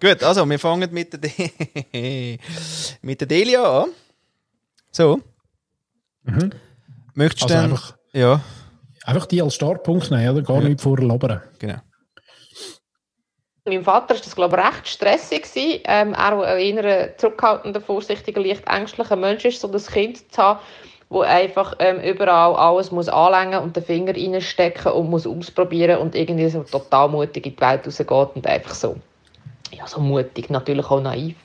Gut, also wir fangen mit der, De mit der Delia an. So. Mhm. Möchtest du Also dann... einfach, Ja, einfach die als Startpunkt nehmen, oder? Gar Ja. nicht vorher labern. genau. Meinem Vater war das, glaube ich, recht stressig. Gewesen. Ähm, er, eher ein zurückhaltender, vorsichtiger, leicht ängstlicher Mensch ist, so das Kind zu haben, wo einfach ähm, überall alles muss anlängen und den Finger reinstecken und muss ausprobieren und irgendwie so total mutig in die Welt rausgeht und einfach so, ja, so mutig, natürlich auch naiv.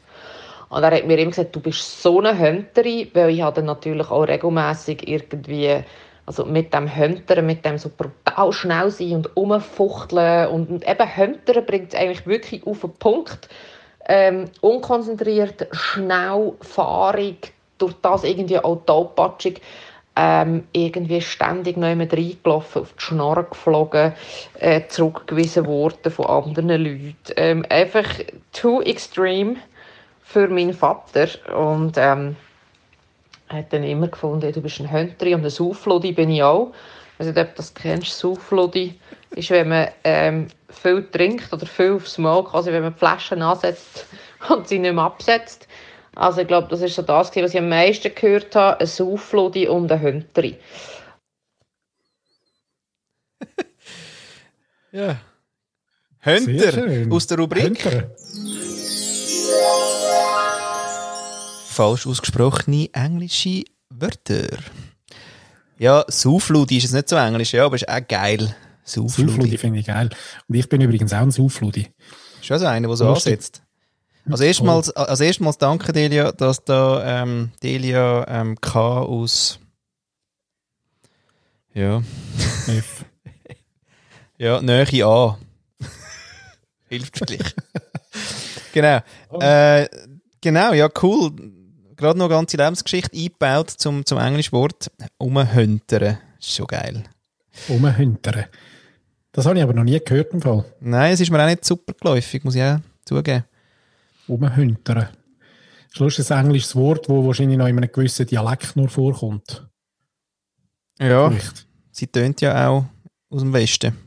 Und er hat mir immer gesagt, du bist so eine Hünterin, weil ich dann natürlich auch regelmäßig irgendwie, also mit dem Hüntern, mit dem so brutal schnell sein und rumfuchteln und, und eben Hüntern bringt es eigentlich wirklich auf den Punkt. Ähm, unkonzentriert, schnell, fahrig, durch das irgendwie auch tollpatschig, ähm, irgendwie ständig noch jemand reingelaufen, auf die Schnorre geflogen, äh, zurückgewiesen worden von anderen Leuten. Ähm, einfach too extreme für meinen Vater. Und ähm, hat dann immer gefunden, du bist ein Hünteri und ein Sauflodi bin ich auch. Ich weiß nicht, ob du das kennst. Sauflodi ist, wenn man ähm, viel trinkt oder viel aufs Maul, also wenn man Flaschen ansetzt und sie nicht mehr absetzt. Also ich glaube, das ist so das, was ich am meisten gehört habe, ein Sauflodi und ein Hünteri. Ja. Hünter schön. aus der Rubrik. Hünter. Falsch ausgesprochene englische Wörter. Ja, Saufludi ist jetzt nicht so englisch, ja, aber ist auch geil. Saufludi Saufludi. finde ich geil. Und ich bin übrigens auch ein Saufludi. Ist auch so einer, der so ansetzt. Also erstmals, also erstmals danke Delia, dass da ähm, Delia ähm, K aus ja, F. ja, Nähe A. Hilft vielleicht. genau. Oh. Äh, genau, ja, cool. Gerade noch eine ganze Lebensgeschichte eingebaut zum, zum Englischwort umhüntern. Ist schon geil. Umhüntern. Das habe ich aber noch nie gehört im Fall. Nein, es ist mir auch nicht super geläufig, muss ich auch zugeben. Umhüntern. Schluss ist ein englisches Wort, das wahrscheinlich noch in einem gewissen Dialekt nur vorkommt. Ja, Vielleicht. sie tönt ja auch aus dem Westen.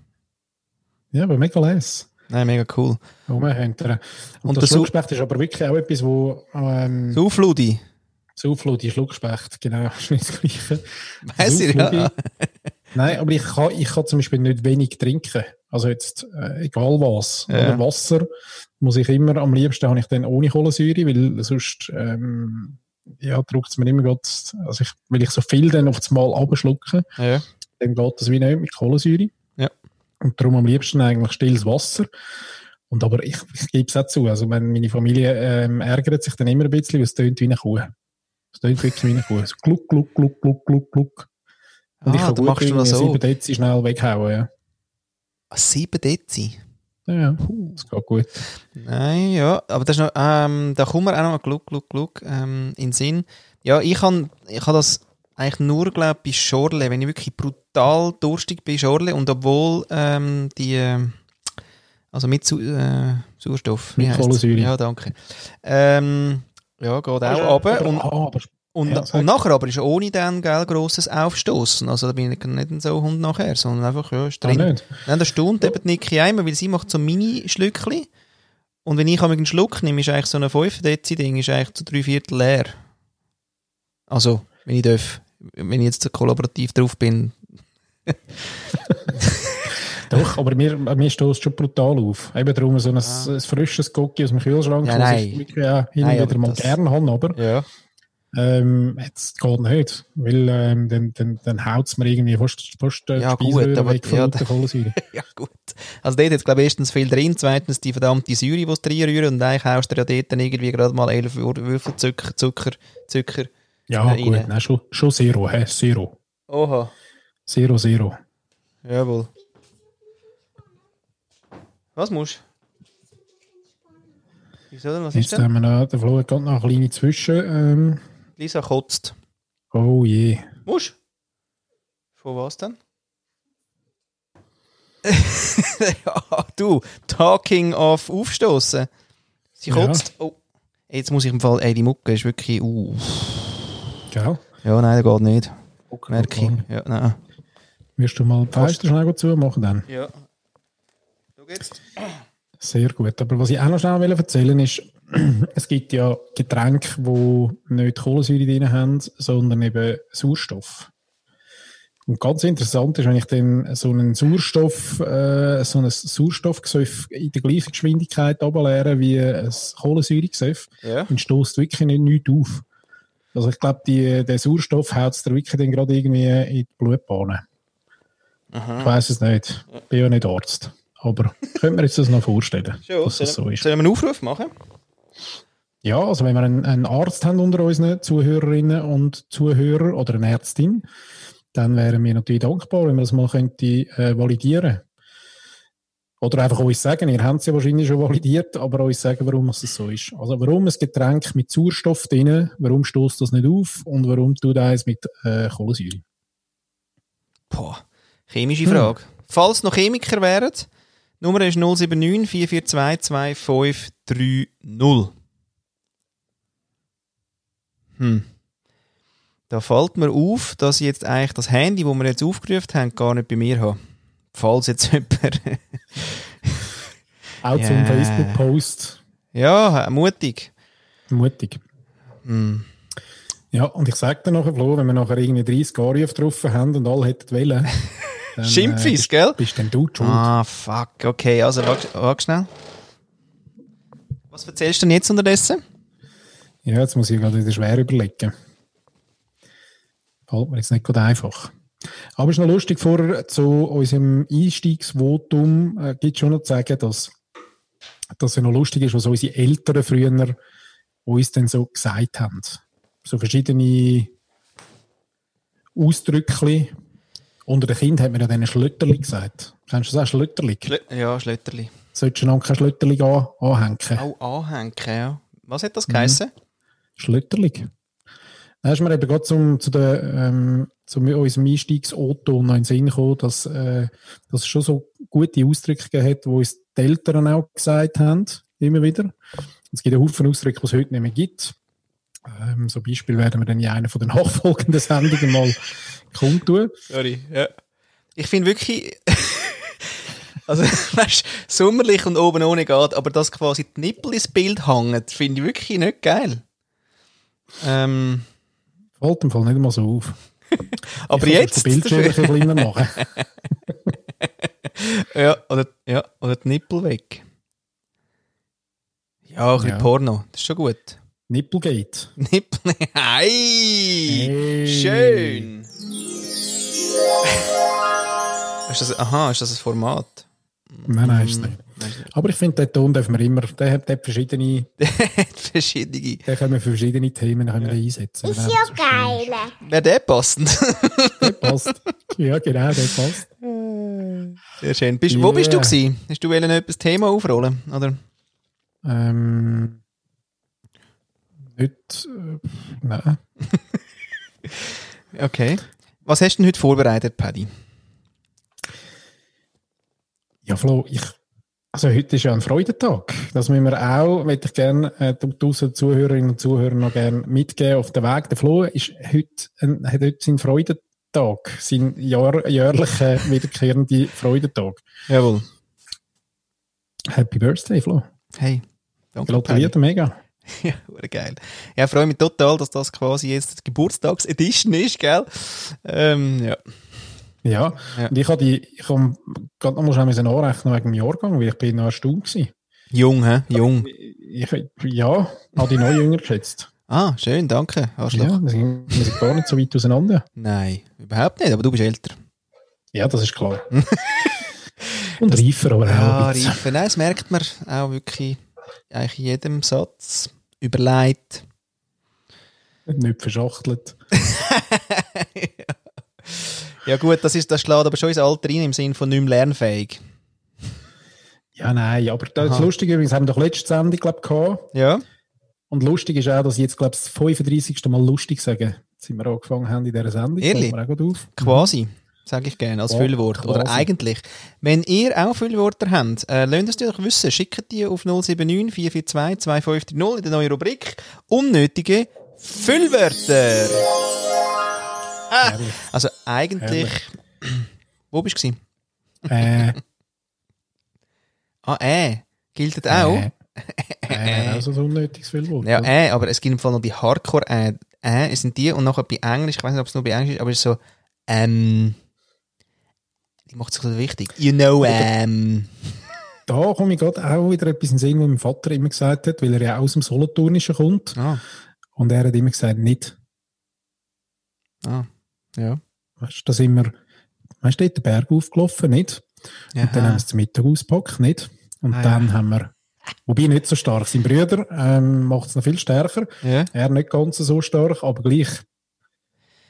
Ja, aber mega les. Nein, mega cool. Umhüntern. Und, Und das Schluckspecht ist aber wirklich auch etwas, wo ähm, Saufludi. Saufludi, Schluckspecht, genau, ist nicht das Gleiche. Weiss ich, ja. Nein, aber ich kann, ich kann zum Beispiel nicht wenig trinken. Also jetzt, äh, egal was. Ja. Oder Wasser muss ich immer, am liebsten habe ich dann ohne Kohlensäure, weil sonst, ähm, ja, drückt es mir immer grad, also ich, weil ich so viel dann auf das Mal abschlucke, Ja. dann geht das wie nicht mit Kohlensäure. Ja. Und darum am liebsten eigentlich stilles Wasser. Und aber ich, ich gebe es auch zu, also wenn meine Familie ähm, ärgert sich dann immer ein bisschen, weil es tönt wie eine Kuh. Es tönt wirklich wie eine Kuh. So gluck, gluck, gluck, gluck, gluck, gluck. Und ich Ah, kann da gut machst du irgendwie so. Dezi schnell weghauen, ja. Ah, Sieben Dezi. Ja, ja. Das geht gut. Nein, ja, aber das ist noch, ähm, da kommen wir auch noch mal gluck, gluck, gluck, ähm, in den Sinn. Ja, ich kann, ich kann das eigentlich nur, glaube bei Schorle, wenn ich wirklich brutal durstig bin, Schorle, und obwohl ähm, die, ähm, also mit Su äh, Sauerstoff, Mit? Kohlensäure. Ja, danke. Ähm, ja, geht auch runter. Und, ah, aber und, Ja, und nachher aber ist ohne dann, gell, grosses Aufstoßen. Also da bin ich nicht so Hund nachher, sondern einfach, ja, ist ah, drin. nicht. Nein, das staunt eben die Niki einmal, weil sie macht so Mini-Schlückchen. Und wenn ich einen Schluck nehme, ist eigentlich so ein 5 Dezi-Ding, ist eigentlich zu drei Viertel leer. Also, wenn ich darf, wenn ich jetzt so kollaborativ drauf bin. Doch, aber mir, mir stößt schon brutal auf. Eben darum so ein, ein frisches Cookie aus dem Kühlschrank, Ja, was nein. ich wirklich auch hin und Nein, wieder mal das- gerne habe, aber Ja. Ähm, jetzt geht nicht. Weil ähm, dann, dann, dann haut es mir irgendwie fast, fast äh, Ja, die gut, aber- weg von ja, lauter Kohlensäure. ja, gut. Also dort jetzt, glaube ich, erstens viel drin, zweitens die verdammte Säure, die es reinrühren und eigentlich haust du ja dort dann irgendwie gerade mal 11 Wür- Würfel Zucker, Zucker, Zucker. Ja, Rein. gut, nein, schon, schon Zero, hä? Zero. Oha. Zero, Zero. Jawohl. Was musst du? Wieso denn? Was Jetzt haben wir noch, der Flo hat gerade noch eine kleine Zwischen. Ähm, Lisa kotzt. oh je. Musst Von was denn? ja, du, talking of aufstoßen. Sie Ja. kotzt. Oh. Jetzt muss ich im Fall, ey, die Mucke ist wirklich, uh. Gell? Ja, nein, das geht nicht. Merke Okay. ich. Ja, nein. Wirst du mal die Fenster schnell gut zumachen dann? Ja. Du jetzt? Sehr gut. Aber was ich auch noch schnell erzählen will, ist, es gibt ja Getränke, die nicht Kohlensäure drin haben, sondern eben Sauerstoff. Und ganz interessant ist, wenn ich dann so einen Sauerstoff, äh, so ein Sauerstoffgesöff in der gleichen Geschwindigkeit ableere wie ein Kohlensäuregesöff, Ja. dann stößt wirklich nicht nichts auf. Also ich glaube, der Sauerstoff haut es dir wirklich dann gerade irgendwie in die Blutbahn. Ich weiß es nicht. Ich bin ja nicht Arzt. Aber könnte man jetzt das noch vorstellen, dass das so ist. Sollen wir einen Aufruf machen? Ja, also wenn wir einen, einen Arzt haben unter unseren Zuhörerinnen und Zuhörer oder eine Ärztin, dann wären wir natürlich dankbar, wenn wir das mal könnte, äh, validieren Oder einfach uns sagen, ihr habt es ja wahrscheinlich schon validiert, aber uns sagen, warum es so ist. Also warum ein Getränk mit Sauerstoff drin, warum stoßt das nicht auf und warum tut eins mit äh, Kohlensäure? Boah, chemische Frage. Falls noch Chemiker wären, die Nummer ist 079 442 2530. Hm. Da fällt mir auf, dass ich jetzt eigentlich das Handy, das wir jetzt aufgerufen haben, gar nicht bei mir habe. Falls jetzt jemand. Auch Ja. zum Facebook-Post. ja, mutig. Mutig. Hm. Ja, und ich sage dir nachher, Flo, wenn wir nachher irgendwie 30 Anrufe drauf haben und alle hätten wollen, dann, Schimpfis, äh, gell? bist dann du schuld. Ah, fuck. Okay, also warte, schnell. Was erzählst du denn jetzt unterdessen? Ja, jetzt muss ich gerade wieder schwer überlegen. Fällt mir jetzt nicht gerade einfach. Aber es ist noch lustig, vorher zu unserem Einstiegsvotum äh, gibt schon noch zu sagen, dass dass es noch lustig ist, was unsere Eltern früher uns dann so gesagt haben. So verschiedene Ausdrücke. Unter den Kindern hat man ja dann Schlötterli gesagt. Kennst du das auch, Schlötterli? Schlö ja, Schlötterli. Solltest du noch kein Schlötterli an, anhängen? Auch anhängen, ja. Was hat das geheißen? Schlötterlig. Dann ist mir eben gerade zum, zu, der, ähm, zu unserem Einstiegsauto noch in den Sinn gekommen, dass, äh, dass es schon so gute Ausdrücke gegeben hat, die uns die Eltern auch gesagt haben, immer wieder. Es gibt einen Haufen Ausdrücke, die es heute nicht mehr gibt. Ähm, so Beispiel werden wir dann in einer von den nachfolgenden Sendungen mal kundtun. Sorry, ja. Ich finde wirklich, also, weißt sommerlich und oben ohne geht, aber dass quasi die Nippel ins Bild hängen, finde ich wirklich nicht geil. Ähm, Fällt im Fall nicht mal so auf. aber ich jetzt. Den Bildschirm ein bisschen kleiner machen. ja, oder, ja, oder die Nippel weg. Ja, ein bisschen Ja. Porno, das ist schon gut. Nippelgate. Nippel, hey! Hey. Schön! ist das, aha, ist das ein Format? Nein, nein, ist es nicht. Nicht. Aber ich finde, den Ton dürfen wir immer, der hat, der hat verschiedene, Verschiedene. den können wir für verschiedene Themen können wir den einsetzen. Ist ja so geil. Wäre der passend? Der passt. Ja, genau, der passt. Sehr schön. Bist, Wo bist du gewesen? Hast du wollen etwas Thema aufrollen? Oder? Ähm, nicht, äh, nein. Okay. Was hast du denn heute vorbereitet, Paddy? Ja, Flo, ich, also heute ist ja ein Freudentag. Das müssen wir auch, möchte ich gerne äh, draussen Zuhörerinnen und Zuhörer noch gerne mitgeben auf den Weg. Der Flo ist heute, ein, hat heute seinen Freudentag, seinen Jahr, jährlichen wiederkehrenden Freudentag. Jawohl. Happy Birthday, Flo. Hey. Danke, Gratuliert mega. Ja, geil. Ja, freue mich total, dass das quasi jetzt die Geburtstagsedition ist, gell? Ähm, ja. Ja, Ja. und ich habe die, ich habe gerade noch mal schnell anrechnen wegen dem Jahrgang, weil ich bin noch erstaunt gewesen. Jung, hä? Jung. Ich, ja, habe die noch jünger geschätzt. Ah, schön, danke. Arschloch. Ja, wir sind, wir sind gar nicht so weit auseinander. Nein, überhaupt nicht, aber du bist älter. Ja, das ist klar. Und reifer aber auch. Ja, ein bisschen. reife. Nein, das merkt man auch wirklich eigentlich in jedem Satz. Überlegt. Nicht verschachtelt. Ja gut, das, ist, das schlägt aber schon ins Alter rein, im Sinne von nicht mehr lernfähig. Ja, nein, aber das Aha. ist lustig übrigens, haben wir doch letzte Sendung, glaube ich, gehabt. Ja. Und lustig ist auch, dass ich jetzt, glaube ich, das 35. Mal lustig sagen. Jetzt sind wir angefangen haben in dieser Sendung. Ehrlich? Auf. Quasi, sage ich gerne, als Ja, Füllwort. Oder quasi. eigentlich. Wenn ihr auch Füllwörter habt, äh, lasst es doch wissen. Schickt die auf 079 442 2530 in der neuen Rubrik Unnötige Füllwörter. Ah, Herrlich. also eigentlich... Wo bist du? Äh, Ah, äh. Gilt das auch? Äh, äh, auch so ein unnötiges Füllwort. Ja, oder? äh, aber es gibt im Fall noch die Hardcore äh, äh, es sind die und nachher bei Englisch, ich weiß nicht, ob es nur bei Englisch ist, aber es ist so, ähm, die macht sich so wichtig. You know, ähm, Da komme ich gerade auch wieder etwas in den Sinn, was mein Vater immer gesagt hat, weil er ja aus dem Solothurnischen kommt. ah, Und er hat immer gesagt, nicht. ah, ja. Weißt du, da sind wir, weißt du, den Berg aufgelaufen, nicht? Und dann haben wir es zum Mittag ausgepackt, nicht? Und Ah, dann haben wir, wobei nicht so stark, sein Brüder ähm, macht es noch viel stärker. ja. Er nicht ganz so stark, aber gleich.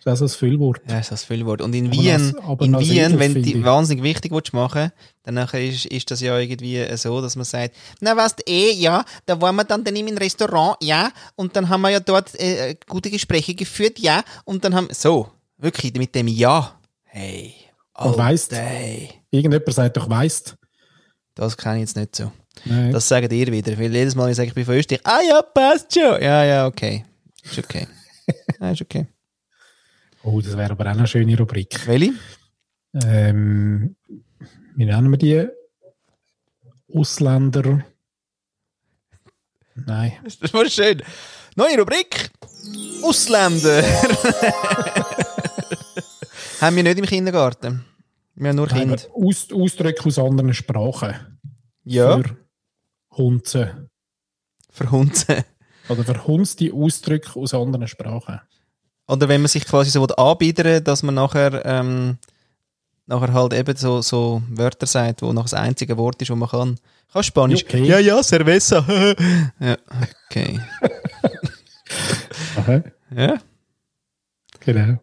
Das ist ein Füllwort. Ja, ist das viel Wort. Und in Aber Wien, das- in das Wien, wenn du wahnsinnig wichtig willst machen dann ist, ist das ja irgendwie so, dass man sagt, na weißt eh, ja, da waren wir dann, dann im Restaurant, ja, und dann haben wir ja dort äh, gute Gespräche geführt, ja, und dann haben, so, wirklich, mit dem Ja, hey, Und. Alter, hey. Irgendjemand sagt doch, weisst. Das kenne ich jetzt nicht so. Nein. Das sagen ihr wieder, weil jedes Mal, wenn ich sage, ich bin von Österreich, ah ja, passt schon. Ja, ja, okay. Ist okay. ja, ist okay. Oh, das wäre aber auch eine schöne Rubrik. Welche? Ähm, wie nennen wir die? Ausländer. Nein. Das war schön. Neue Rubrik. Ausländer. haben wir nicht im Kindergarten. Wir haben nur Kinder. Aus, Ausdrücke aus anderen Sprachen. Ja, Für Hunze. verhunzen. Oder verhunzte Ausdrücke aus anderen Sprachen. Oder wenn man sich quasi so anbiedern dass man nachher, ähm, nachher halt eben so, so Wörter sagt, wo noch das einzige Wort ist, wo man kann. Kann Spanisch. Okay. Ja, ja, Cerveza. ja, okay. Aha, Ja, genau.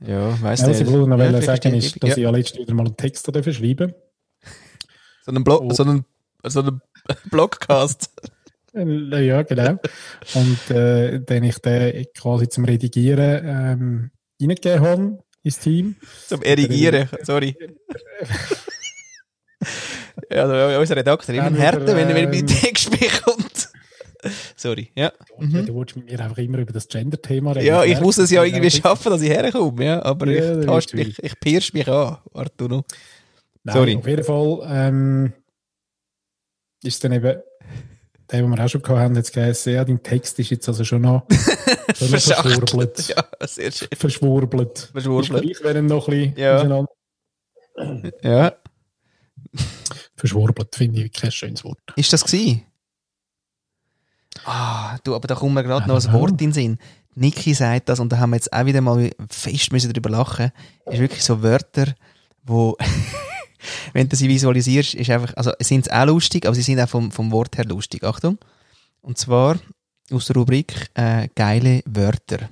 ja, weißt Ja, du. was ich noch Ja, sagen ist, dass ja. ich ja letztens wieder mal einen Text dafür schreiben So einen, Blog, Oh. so einen, so einen Blogcast. Äh, Ja, genau. Und äh, dann ich den quasi zum Redigieren ähm, reingegeben habe ins Team. Zum Erigieren, sorry. ja, also unser Redakteur immer härter, wenn er mit Textspiel kommt. sorry, ja. Mhm. Du wolltest mit mir einfach immer über das Gender-Thema reden. Ja, ich muss es ja ist irgendwie schaffen, dass ich herkomme, ja. Aber Ja, ich, mich, ich pirsch mich an, Arturo. Nein, Sorry. Auf jeden Fall ähm, ist dann eben der, den wir auch schon gehabt haben, jetzt geheißen, ja, dein Text ist jetzt also schon noch, schon verschwurbelt. Ja, sehr schön. Verschwurbelt. Verschwurbelt. Wenn er noch ein bisschen Ja. Ja. Verschwurbelt finde ich wirklich ein schönes Wort. Ist das gsi? Ah, du, aber da kommt mir gerade noch ein. Wort in den Sinn. Niki sagt das und da haben wir jetzt auch wieder mal fest müssen drüber lachen. Ist wirklich so Wörter, wo, wenn du sie visualisierst, ist einfach, also sind sie auch lustig, aber sie sind auch vom, vom Wort her lustig. Achtung. Und zwar aus der Rubrik äh, geile Wörter.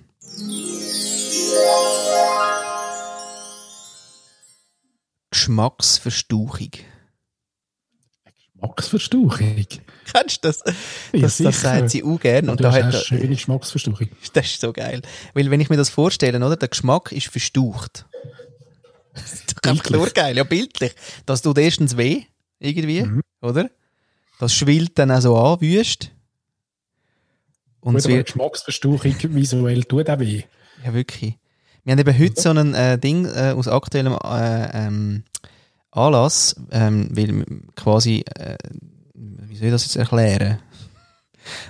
Geschmacksverstauchung. Geschmacksverstauchung. Kennst du das? Ja, Das, das sagt sie auch gerne. Und Und da das ist hat eine schöne Geschmacksverstauchung. Das ist so geil. Weil wenn ich mir das vorstelle, oder, der Geschmack ist verstaucht. Das ist doch einfach ja, bildlich. Das tut erstens weh, irgendwie, Mhm. oder? Das schwillt dann auch so an, wüst. Und Gut, aber Geschmacksverstauchung visuell tut auch weh. ja wirklich. Wir haben eben heute so ein äh, Ding äh, aus aktuellem äh, ähm, Anlass, ähm, weil quasi, äh, wie soll ich das jetzt erklären?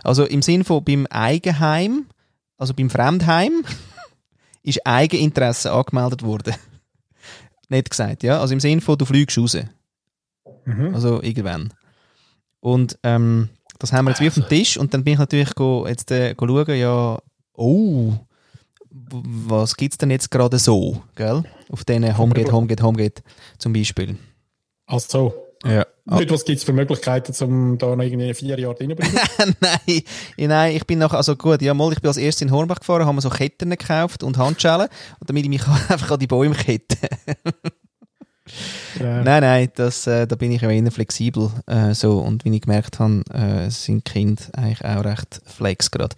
Also im Sinn von beim Eigenheim, also beim Fremdheim, ist Eigeninteresse angemeldet worden. Nicht gesagt, ja. Also im Sinn von, du fliegst raus. Mhm. Also irgendwann. Und ähm, das haben wir jetzt wie auf dem Tisch und dann bin ich natürlich go, jetzt äh, go schauen, ja, oh, was gibt's denn jetzt gerade so, gell? Auf diesen Homegate, Homegate, Homegate zum Beispiel. Also, Ja. Nicht, was gibt es für Möglichkeiten, um da noch irgendwie vier Jahre drin zu bleiben? nein, nein, ich bin noch, also gut, ja, mal, ich bin als erstes in Hornbach gefahren, haben wir so Ketten gekauft und Handschellen und damit ich mich einfach an die Bäume kette. Ja. Nein, nein, das, äh, da bin ich ja eher flexibel. Äh, so. Und wie ich gemerkt habe, äh, sind Kinder eigentlich auch recht flex gerade.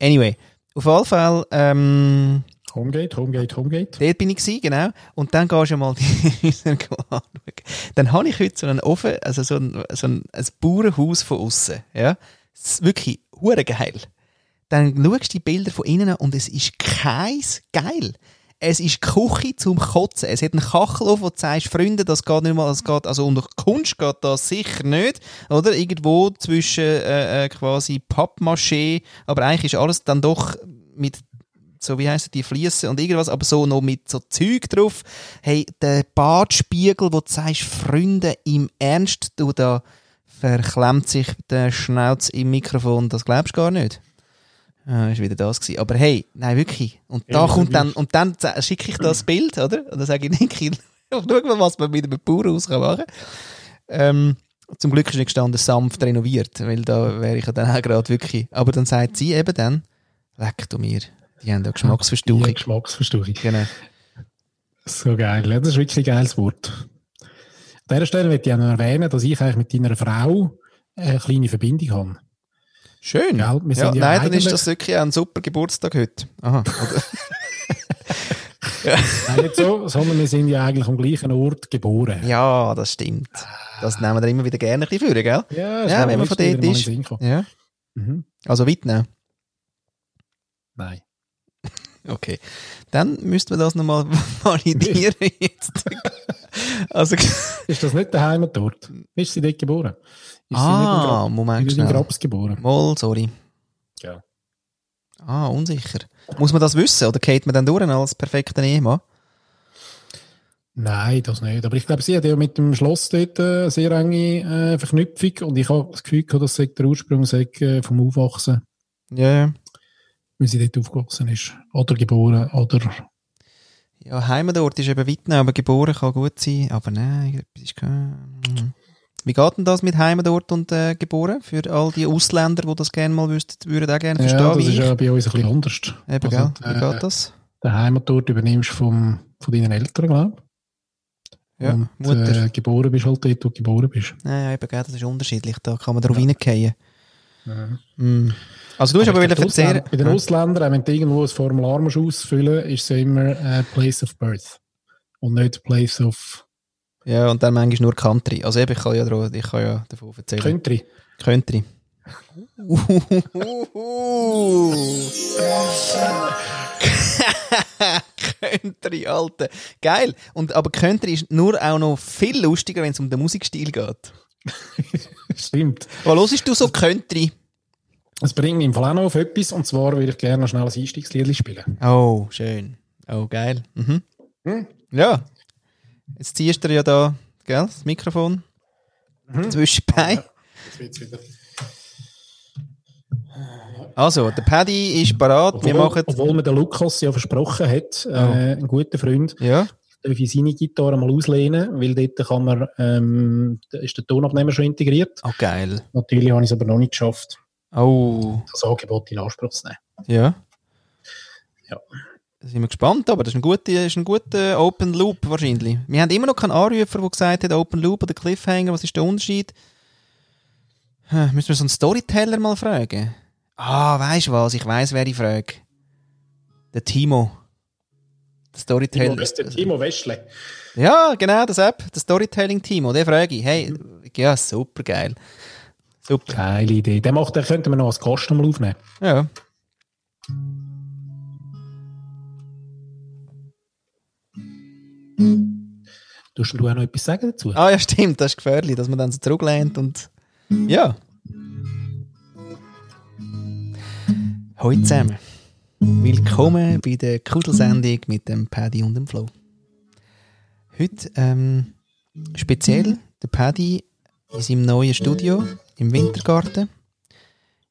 Anyway, auf jeden Fall, ähm, Homegate, Homegate, Homegate. dort bin ich gewesen, genau. Und dann gehst du mal die anschauen. Dann habe ich heute so einen Ofen, also so ein, so ein, ein Bauernhaus von außen. Ja? Das ist wirklich hure geil. Dann schaust du die Bilder von innen an und es ist keins geil. Es ist Küche zum Kotzen. Es hat einen Kachelofen, wo du sagst, Freunde, das geht nicht mal, das geht, also unter Kunst geht das sicher nicht, oder? Irgendwo zwischen äh, äh, quasi Pappmaché, aber eigentlich ist alles dann doch mit so wie heissen die Fließen und irgendwas, aber so noch mit so Zeug drauf. Hey, der Badspiegel, wo du sagst, Freunde, im Ernst, du da verklemmt sich der Schnauz im Mikrofon, das glaubst du gar nicht. Ah, ist wieder das gewesen. Aber hey, nein, wirklich. Und da Ja, kommt dann, und dann schicke ich das Bild, oder? Und dann sage ich, Niki, schau mal, was man mit einem Bauernhaus kann machen ähm, Zum Glück ist nicht gestanden, sanft renoviert, weil da wäre ich ja dann auch gerade wirklich. Aber dann sagt sie eben dann, leck du mir, die haben da Die Geschmacksverstauchung. Geschmacksverstauchung. Genau. So geil. Ja, das ist wirklich ein geiles Wort. An dieser Stelle möchte ich auch noch erwähnen, dass ich eigentlich mit deiner Frau eine kleine Verbindung habe. Schön. Ja, ja nein, dann ist das wirklich ein super Geburtstag heute. Aha. Oder? Nein, nicht so, sondern wir sind ja eigentlich am gleichen Ort geboren. ja, das stimmt. Das nehmen wir immer wieder gerne ein bisschen für, gell? Ja, Ja, wenn man von dort ist. ist. Ja. Mhm. Also weit nehmen. Nein. Okay. Dann müssten wir das nochmal validieren jetzt. also, Ist das nicht der Heimatort? Ist sie dort geboren? Ist ah, sie Moment in, Gra- in schnell. Grabs geboren? Mal, sorry. Ja. Ah, unsicher. Muss man das wissen oder geht man dann durch als perfekter Ehemann? Nein, das nicht. Aber ich glaube, sie hat ja mit dem Schloss dort äh, eine sehr enge äh, Verknüpfung und ich habe das Gefühl gehabt, das sei der Ursprung sei, äh, vom Aufwachsen, Ja, ja. Weil sie dort aufgewachsen ist. Oder geboren, oder... Ja, Heimatort ist eben weit, aber geboren kann gut sein. Aber nein, ist kein... Wie geht denn das mit Heimatort und äh, geboren? Für all die Ausländer, die das gerne mal wüssten, würden auch gerne verstehen, Ja, das ist ja bei uns ein bisschen anders. Eben, Also? Wie äh, geht das? Den Heimatort übernimmst du vom, von deinen Eltern, glaube ich. Ja, und Mutter. Äh, geboren bist halt dort, wo du geboren bist. Nein, eben, gell, das ist unterschiedlich. Da kann man drauf reingehen. Mm. Also du hast aber wieder erzählen... Bei den Ausländern, wenn du irgendwo ein Formular musst ausfüllen musst, ist es immer äh, Place of Birth. Und nicht Place of Ja, und dann manchmal nur Country. Also eben, ich kann ja, dra- ich kann ja davon erzählen. Country. Country. Country, Alter. Geil. Und, aber Country ist nur auch noch viel lustiger, wenn es um den Musikstil geht. Stimmt. Was hörst du so Country? Es bringt mich im Fall auch noch auf etwas, und zwar würde ich gerne noch schnell ein Einstiegslied spielen. Oh, schön. Oh, geil. Mhm. Hm? Ja. Jetzt ziehst du ja da, gell, das Mikrofon zwischen. Jetzt wird's wieder. Also, der Paddy ist parat. Wir Obwohl, machen... obwohl mir der Lukas ja versprochen hat, äh, ein guter Freund, Ja. Ich seine Gitarre mal auslehnen, weil dort kann man, ähm, ist der Tonabnehmer schon integriert. Oh, geil. Natürlich habe ich es aber noch nicht geschafft, Oh, das Angebot in Anspruch zu nehmen. ja. Ja. Da sind wir gespannt, aber das ist ein guter, ist ein guter Open Loop wahrscheinlich. Wir haben immer noch keinen Anrufer, der gesagt hat, Open Loop oder Cliffhanger, was ist der Unterschied? Hm, müssen wir so einen Storyteller mal fragen? Ah, weißt du was? Ich weiß, wer ich frage. Der Timo. Der Storyteller. Timo, das der Timo Weschle. Ja, genau, das App, der Storytelling-Timo. Der frage ich. Hey, ja, super geil. Super. Geile Idee. Den, macht, den könnten wir noch als Gast mal aufnehmen. Ja. Tust du auch noch etwas sagen dazu? Ah ja, stimmt, das ist gefährlich, dass man dann so zurücklehnt und ja. Hallo zusammen. Willkommen bei der Kudelsendung mit dem Paddy und dem Flo. Heute ähm, speziell der Paddy in seinem neuen Studio im Wintergarten.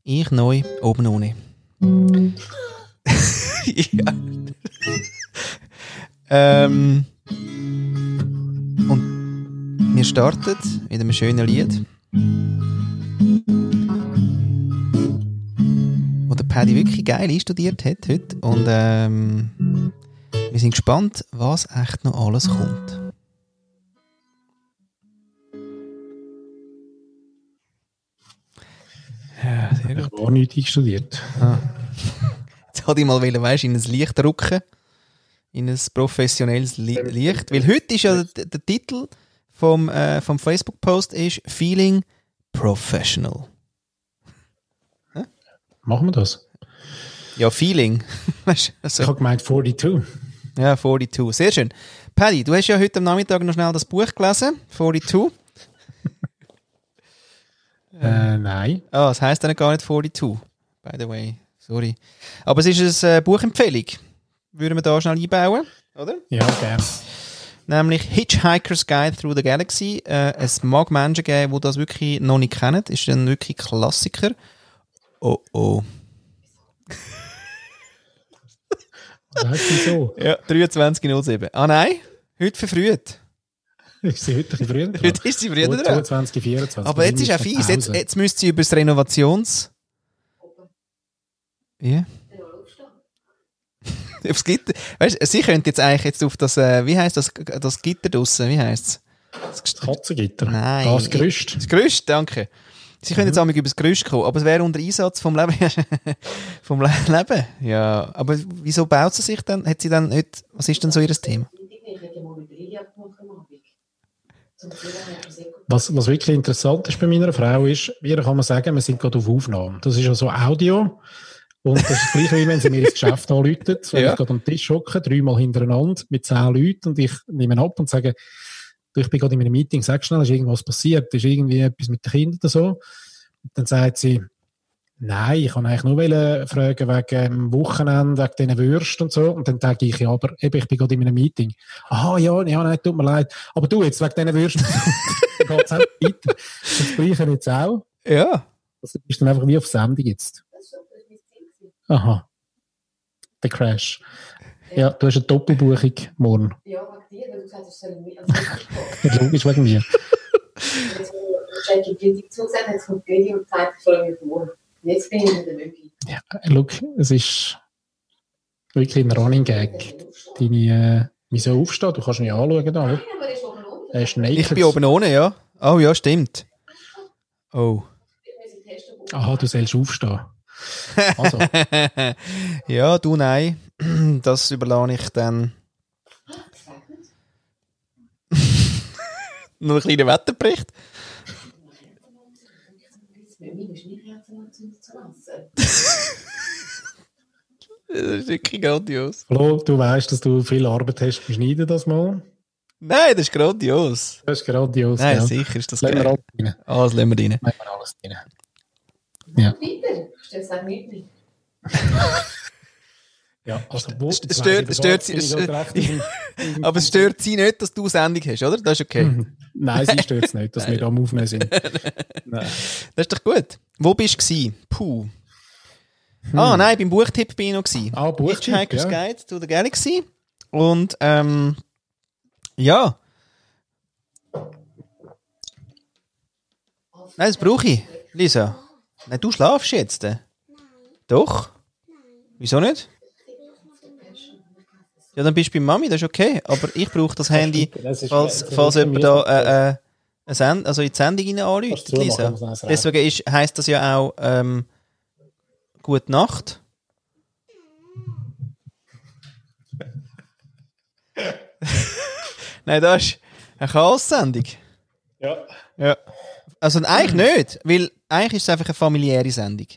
Ich neu oben ohne. ja. ähm, und wir starten mit einem schönen Lied. Paddy wirklich geil einstudiert hat heute. Und ähm, wir sind gespannt, was echt noch alles kommt. Ja, sehr Ich gut. habe nichts einstudiert. Jetzt wollte ich mal, wollen, weißt, in ein Licht drücken. In ein professionelles Li Licht. Weil heute ist ja der, der Titel vom, äh, vom Facebook-Post ist Feeling Professional. Machen wir das? Ja, Feeling. weißt, Ich also, habe gemeint 42. Ja, 42. Sehr schön. Paddy, du hast ja heute am Nachmittag noch schnell das Buch gelesen, 42. Äh, nein. Ah, es heisst dann gar nicht 42, by the way. Sorry. Aber es ist eine äh, Buchempfehlung. Würden wir da schnell einbauen, oder? Ja, gerne. Nämlich Hitchhiker's Guide Through the Galaxy. Äh, es mag Menschen geben, die das wirklich noch nicht kennen. Ist ein wirklich Klassiker. Oh oh. Was heißt wieso? Ja, 23.07. Ah nein, heute verfrüht. Ist sie heute ein früher dran? Heute ist sie früher dran. 22, 24. Aber jetzt ist auch fies. Jetzt, jetzt müsste sie über das Renovations... Ja. Aufs Gitter. Weißt du, sie könnte jetzt eigentlich jetzt auf das, äh, wie heißt das, das Gitter draussen, wie heißt es? Das Katzengitter. Nein. Das Gerüst. Das Gerüst, danke. Sie können jetzt auch über das Gerüst kommen, aber es wäre unter Einsatz vom Leben. vom Le Leben. Ja, aber wieso baut sie sich dann? Hat sie dann nicht, was ist denn so ihr Thema? Was, was wirklich interessant ist bei meiner Frau ist, wie kann man sagen, wir sind gerade auf Aufnahme. Das ist ja so Audio. Und das ist gleich wie wenn sie mir ins Geschäft anläutet. Wenn Ja. ich gerade am Tisch hocke, dreimal hintereinander mit zehn Leuten und ich nehme ab und sage, ich bin gerade in einem Meeting, sag schnell, ist irgendwas passiert? Ist irgendwie etwas mit den Kindern oder so? Und dann sagt sie, nein, ich kann eigentlich nur fragen wegen dem Wochenende, wegen diesen Würsten und so. Und dann sage ich, ja, aber eben, ich bin gerade in einem Meeting. Aha, ja, ja, nein, tut mir leid. Aber du, jetzt wegen diesen Würsten. dann geht es auch weiter. Das Gleiche jetzt auch. Ja. Das ist dann einfach wie auf Sendung jetzt. Aha. Der Crash. Ja, du hast eine Doppelbuchung morgen. Ja, logisch wegen mir. jetzt, bin ich in der Mögi. Ja, look, es ist wirklich ein Running Gag. Deine, äh, wieso aufstehen? Du kannst mich anschauen da. Nein, aber der ist oben unten. Er ist naked. Ich bin oben ohne, ja. Oh ja, stimmt. Oh. Aha, du sollst aufstehen. Also, ja, du nein. Das überlasse ich dann Es regnet. Noch ein kleiner Wetterbericht. Das ist wirklich grandios. Flo, du weißt, dass du viel Arbeit hast beim Schneiden das mal. Nein, das ist grandios. Das ist grandios. Nein, ja. sicher ist das Lassen wir geil. alles rein. Alles lassen wir rein. Lassen wir alles rein. Weiter. Ich stelle es auch nicht. Ja, also, wo, stört- stört- im- Aber es stört sie nicht, dass du Sendung hast, oder? Das ist okay. Mhm. Nein, sie stört es nicht, dass wir da am Aufnehmen sind. Nein. Das ist doch gut. Wo bist du gewesen? Puh. Ah, nein, beim Buchtipp bin ich noch gewesen. Ah, Buchtipp, Hitchhiker's ja. Guide to the Galaxy. Und, ähm, ja. Nein, das brauche ich. Lisa. Nein, du schlafst jetzt. Doch? Wieso nicht? Ja, dann bist du bei Mami, das ist okay. Aber ich brauche das Handy, Das falls, das falls ist jemand da äh, äh, eine Send also in die Sendung rein anruft, Lisa. Deswegen ist, heisst das ja auch ähm, Gute Nacht. Nein, das ist eine Chaos-Sendung. Ja. Ja. Also eigentlich nicht, weil eigentlich ist es einfach eine familiäre Sendung.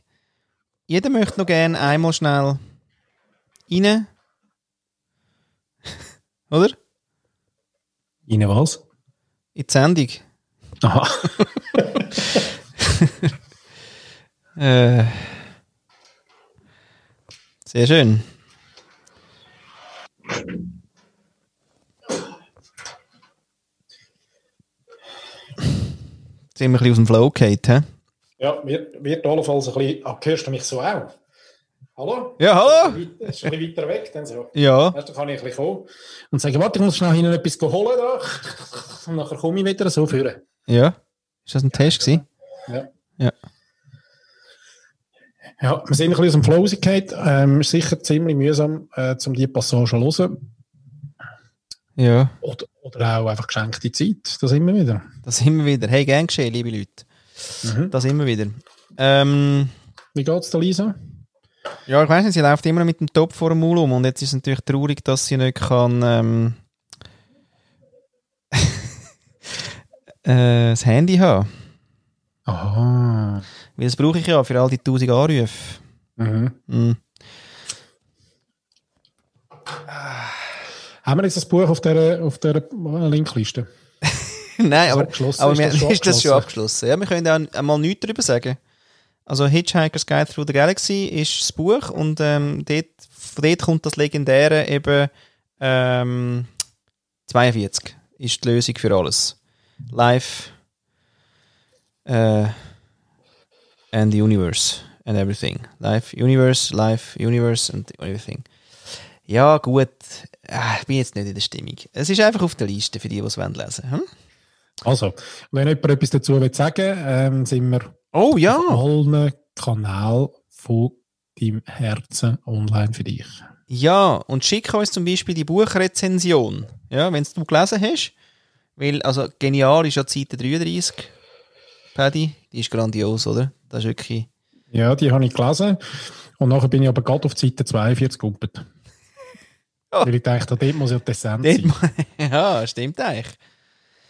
Jeder möchte noch gerne einmal schnell rein. Oder? Ihnen was? In die Sendung. Aha. Äh, sehr schön. Sind wir ein bisschen aus dem Flow gefallen, hä? Ja, wird, wird allenfalls ein bisschen. Ah, hörst du mich so auch? Hallo? Ja, hallo? Das ist ein bisschen weiter weg, dann so. Ja. Weißt dann kann ich ein bisschen kommen. Und sagen, warte, ich muss schnell hinten etwas holen. Da. Und nachher komme ich wieder so führen. Ja. Ist das ein Test gewesen? Ja. Ja. Ja, wir sind ein bisschen aus dem Flow. Ähm, ist sicher ziemlich mühsam, äh, um diese Passage zu hören. Ja. Oder, oder auch einfach geschenkte Zeit. Da sind wir wieder. Da sind wir wieder. Hey, gern geschehen, liebe Leute. Mhm. Da sind wir wieder. Ähm, Wie geht's da, Lisa? Ja, ich weiß nicht, sie läuft immer mit dem Topf vor dem Maul um und jetzt ist es natürlich traurig, dass sie nicht kann ähm, äh, das Handy haben. Aha. Weil das brauche ich ja für all die tausend Anrufe. Mhm. Mhm. Haben wir jetzt das Buch auf der, auf der Linkliste? Nein, aber, aber Ist wir, das schon ist das schon abgeschlossen? abgeschlossen. Ja, wir können auch einmal nichts darüber sagen. Also Hitchhiker's Guide Through the Galaxy ist das Buch und ähm, dort, von dort kommt das legendäre eben ähm, 42 ist die Lösung für alles. Life äh, and the Universe and everything. Life, Universe, Life, Universe and everything. Ja, gut. Ah, Ich bin jetzt nicht in der Stimmung. Es ist einfach auf der Liste für die, die es wollen lesen hm? Also, wenn jemand etwas dazu will sagen ähm, sind wir Oh ja! auf allen Kanälen von deinem Herzen online für dich. Ja, und schick uns zum Beispiel die Buchrezension. Ja, wenn du gelesen hast. Weil, also, genial ist ja die Seite 33. Paddy, die ist grandios, oder? Das ist wirklich. Ja, die habe ich gelesen. Und nachher bin ich aber gerade auf die Seite 42 gegumpelt. Ja. Weil ich dachte, dort muss ja die Essenz sein. ja, stimmt eigentlich.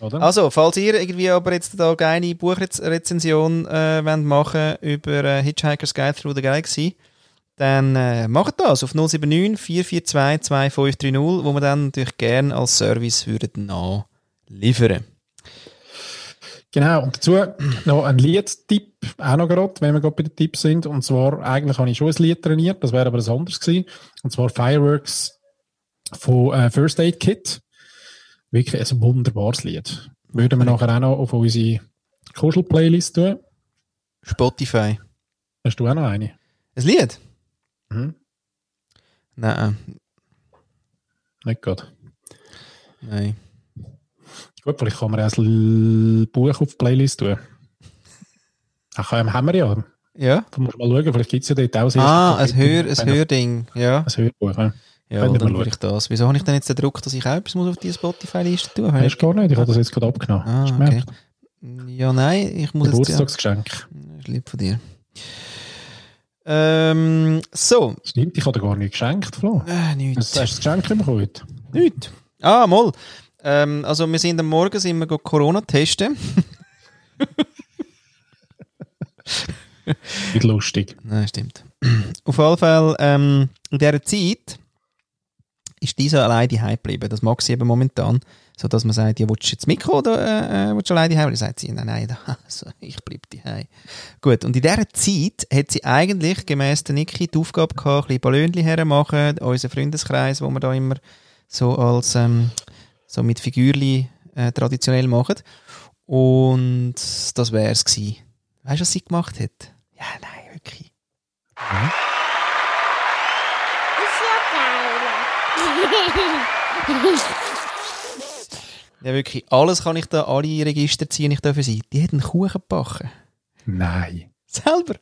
Oder? Also, falls ihr irgendwie aber jetzt da eine Buchrezension äh, wollt machen über äh, Hitchhiker's Guide Through the Galaxy, dann äh, macht das auf 079 442 2530, wo wir dann natürlich gerne als Service würden nachliefern. Genau, und dazu noch ein Liedtipp, auch noch gerade, wenn wir gerade bei den Tipps sind. Und zwar, eigentlich habe ich schon ein Lied trainiert, das wäre aber ein anderes gewesen. Und zwar Fireworks von äh, First Aid Kit. Wirklich ein wunderbares Lied. Würden wir nachher auch noch auf unsere Kuschel-Playlist tun. Spotify. Hast du auch noch eine? Ein Lied? Mhm. Nein, Nicht gerade. nein. Gut, vielleicht kann man auch ein Buch auf die Playlist tun. Ach, haben wir ja. Ja? Da muss man mal schauen, vielleicht gibt es ja dort auch das Ah, ein, Hör, Kapitel. ein Hörding. Ja, Ein Hörbuch, ja. Ja dann würde ich das. Wieso habe ich denn jetzt den Druck, dass ich auch etwas muss auf die Spotify-Liste tun Hast du gar nicht, ich habe das jetzt gerade abgenommen. Ah, Hast du okay. gemerkt? Ja, nein, ich muss jetzt... Ja, Geburtstagsgeschenk. das ist lieb von dir. Ähm, so. Stimmt, ich habe dir gar nicht geschenkt, Flo. Äh, Hast nichts. du das Geschenk bekommen heute? Nicht. Ah, mal. Ähm, also wir sind am Morgen sind wir Corona testen. Nicht lustig. Nein, stimmt. Auf jeden Fall, ähm, in dieser Zeit ist dieser allein daheim geblieben. Das mag sie eben momentan. So dass man sagt, ja, willst du jetzt Mikro oder äh, äh, willst du allein daheim? Dann sagt sie, nein, nein, also, ich bleibe daheim. Gut, und in dieser Zeit hat sie eigentlich gemäss der Niki die Aufgabe gehabt, ein bisschen Ballönchen hermachen, unser Freundeskreis, wo wir da immer so als ähm, so mit Figürli äh, traditionell machen. Und das wäre es gewesen. Weißt du, was sie gemacht hat? Ja, nein, wirklich. Ja, wirklich, alles kann ich da, alle Register ziehen ich da für sie. Die hat einen Kuchen gebacken. Nein. Selber.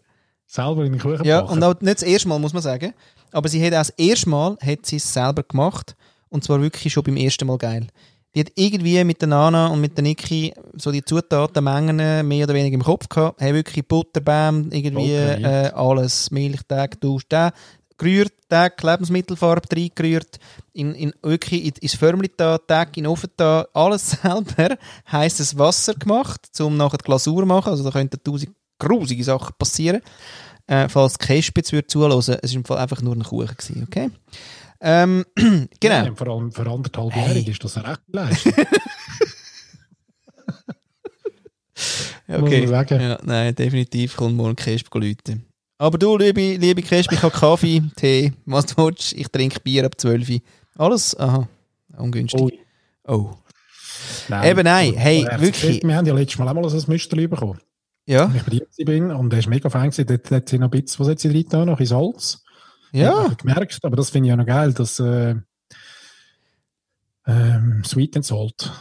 Selber in den Kuchen Ja, gebacken? und auch nicht das erste Mal, muss man sagen. Aber sie hat auch das erste Mal hat sie es selber gemacht. Und zwar wirklich schon beim ersten Mal geil. Die hat irgendwie mit der Nana und mit der Niki so die Zutatenmengen mehr oder weniger im Kopf gehabt. Haben wirklich Butterbäm, irgendwie äh, alles, Milch, Tag, Dusch, da gerührt, Tag, Lebensmittelfarbe reingerührt, in, in, wirklich in, ins Förmli da, Tag in den Ofen da, alles selber, heisses Wasser gemacht, um nachher die Glasur zu machen. Also da könnten tausend grusige Sachen passieren. Äh, falls Käspitz würde zuhören, es war im Fall einfach nur ein Kuchen, gewesen, okay? Ähm, genau. Nein, vor allem für anderthalb Hey. Jahre ist das eine rechte Leistung. Ja, muss okay. Ja, nein, definitiv kommt morgen Käsp läuten. Aber du, liebe, liebe Käsp, ich habe Kaffee, Tee, was du willst. Ich trinke Bier ab 12 Uhr. Alles, aha, ungünstig. Ui. Oh. Nein. Eben nein, hey, wirklich. Wir haben ja letztes Mal auch mal so ein Müsterli bekommen. Ja, Als ich bei dir bin und er ist mega fein gewesen. Dort hat sie noch ein bisschen, was hat sie drin? Noch ein Salz. ja. Ich gemerkt, aber das finde ich ja noch geil, dass äh, ähm, Sweet and Salt.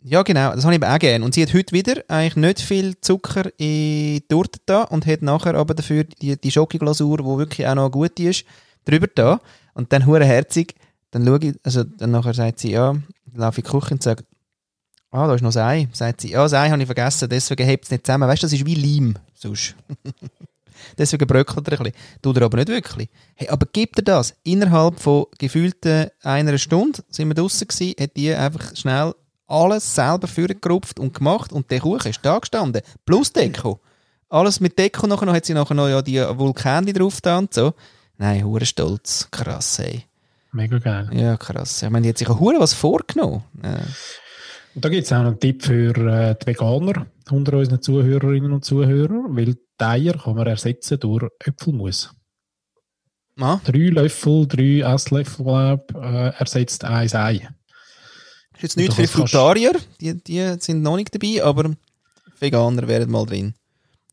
Ja, genau, das habe ich eben auch gerne. Und sie hat heute wieder eigentlich nicht viel Zucker in die Torte da und hat nachher aber dafür die, die Schokoglasur, die wirklich auch noch gut ist, drüber da. Und dann hure herzig, dann schaue ich, also dann nachher sagt sie, ja, dann laufe ich in die Küche und sage, ah, da ist noch das Ei. Sagt sie, ja, das Ei habe ich vergessen, deswegen hebt es nicht zusammen. Weißt du, das ist wie Leim, sonst. deswegen bröckelt er ein bisschen. Tut er aber nicht wirklich. Hey, aber gibt er das? Innerhalb von gefühlten einer Stunde sind wir draußen gewesen, hat die einfach schnell alles selber vorgerupft und gemacht und der Kuchen ist da gestanden. Plus Deko. Alles mit Deko nachher noch, hat sie nachher noch ja die Vulkane drauf da und so. Nein, hure stolz. Krass, ey. Mega geil. Ja, krass. Ich meine, die hat sich auch hure was vorgenommen. Äh, Und da gibt es auch einen Tipp für äh, die Veganer unter unseren Zuhörerinnen und Zuhörern, weil die Eier kann man ersetzen durch Äpfelmus. ah, Drei Löffel, drei Esslöffel, glaub, äh, ersetzt ein Ei. Ist jetzt nichts für Frutarier, die, die sind noch nicht dabei, aber Veganer wären mal drin.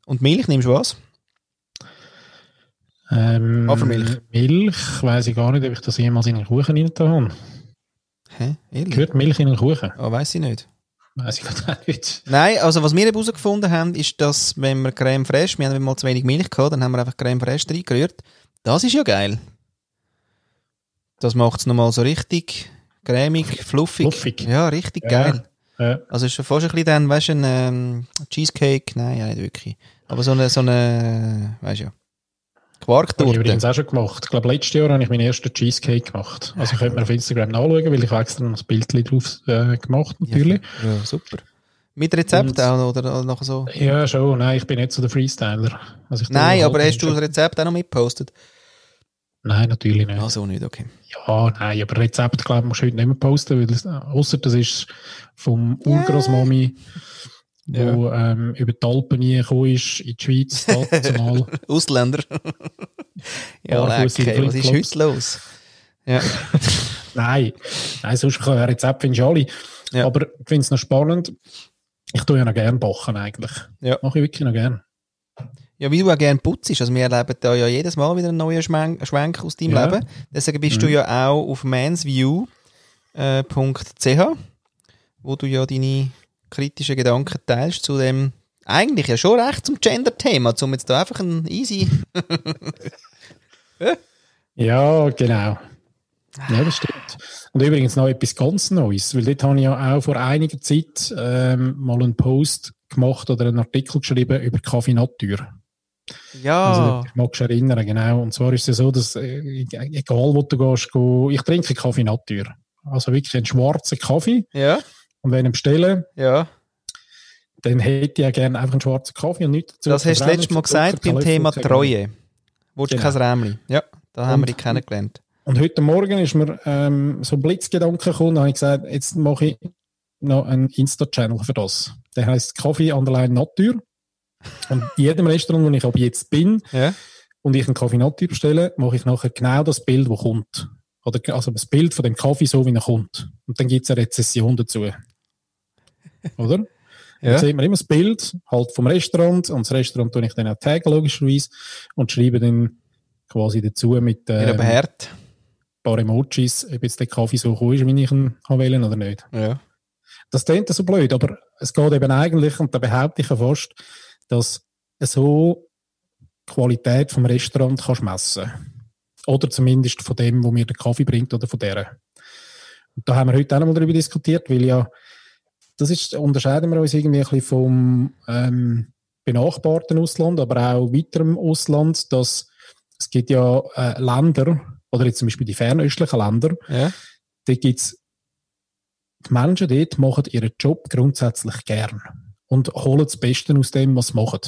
Und Milch nimmst du was? Ähm, Hafermilch. Milch, weiss ich gar nicht, ob ich das jemals in einen Kuchen rein habe. Hä? Ehrlich? Gehört Milch in einen Kuchen? Ah, weiß ich nicht. Weiss ich auch nicht. Nein, also was wir herausgefunden haben, ist, dass wenn wir Creme Fraiche, wir haben mal zu wenig Milch gehabt, dann haben wir einfach Creme Fraiche reingerührt. Das ist ja geil. Das macht es nochmal so richtig cremig, fluffig. Fluffig. Ja, richtig Ja. geil. Äh, Also ist schon fast ein bisschen dann, weißt du, ein ähm, Cheesecake, nein, ja nicht wirklich. Aber so eine, so eine, weißt du ja, habe ich Quarktorte. übrigens auch schon gemacht. Ich glaube, letztes Jahr habe ich meinen ersten Cheesecake gemacht. Also könnt ihr auf Instagram nachschauen, weil ich habe extra noch ein Bild drauf äh, gemacht, natürlich. Ja, ja, super. Mit Rezept Und- auch, oder, nachher so? Ja, schon. Nein, ich bin nicht so der Freestyler. Also Nein, halt aber hast du das Rezept auch noch mitgepostet? Nein, natürlich nicht. Ah, so nicht, okay. Ja, nein, aber Rezept, glaube ich, musst du heute nicht mehr posten, weil außer das ist vom Urgroßmami, wo ähm, über die Alpen gekommen ist, in die Schweiz, national. Ausländer. ja, in lecker. Was ist heute los? Ja. nein, nein, sonst kann ein Rezept findest du alle. Ja. Aber ich finde es noch spannend. Ich tue ja noch gerne backen eigentlich. Ja. Mache ich wirklich noch gerne. Ja, wie du auch gerne putzt. Also wir erleben da ja jedes Mal wieder einen neuen Schwenk, Schwenk aus deinem Ja. Leben. Deswegen bist Mhm. du ja auch auf mansview.ch, wo du ja deine kritischen Gedanken teilst zu dem eigentlich ja schon recht zum Gender-Thema, um jetzt da einfach ein easy... Ja, genau. Ja, das stimmt. Und übrigens noch etwas ganz Neues, weil dort habe ich ja auch vor einiger Zeit ähm, mal einen Post gemacht oder einen Artikel geschrieben über Kaffee Natur. Ja, Also, ich mag dich erinnern, genau. Und zwar ist es so, dass, äh, egal wo du gehst, go, ich trinke Kaffee Natur. Also wirklich einen schwarzen Kaffee. ja, Und wenn ich ihn bestelle, ja. dann hätte ich ja gerne einfach einen schwarzen Kaffee und nichts dazu. Das hast du letztes Mal gesagt beim Thema Treue. Du Genau. kein Rämli? Ja, da haben wir Und- dich kennengelernt. Und heute Morgen ist mir ähm, so ein Blitzgedanke gekommen, da habe ich gesagt, jetzt mache ich noch einen Insta-Channel für das. Der heißt Kaffee Underline Natur. Und in jedem Restaurant, wo ich ab jetzt bin Ja. und ich einen Kaffee Natur bestelle, mache ich nachher genau das Bild, das kommt. Oder also das Bild von dem Kaffee, so wie er kommt. Und dann gibt es eine Rezession dazu. Oder? Ja. Dann sieht man immer das Bild halt vom Restaurant und das Restaurant tue ich dann auch taggen, logischerweise, und schreibe dann quasi dazu mit ähm, behaart. ein paar Emojis, ob jetzt der Kaffee so cool ist, wie ich ihn haben oder nicht. Ja. Das klingt so blöd, aber es geht eben eigentlich, und da behaupte ich ja fast, dass so die Qualität vom Restaurant kannst messen. Oder zumindest von dem, wo mir der Kaffee bringt oder von der. Und da haben wir heute auch noch mal darüber diskutiert, weil ja, das ist, unterscheiden wir uns irgendwie ein bisschen vom ähm, benachbarten Ausland, aber auch weiterem Ausland, dass es gibt ja äh, Länder, oder jetzt zum Beispiel die fernöstlichen Länder, Ja. dort gibt's die Menschen dort machen ihren Job grundsätzlich gern und holen das Beste aus dem, was sie machen.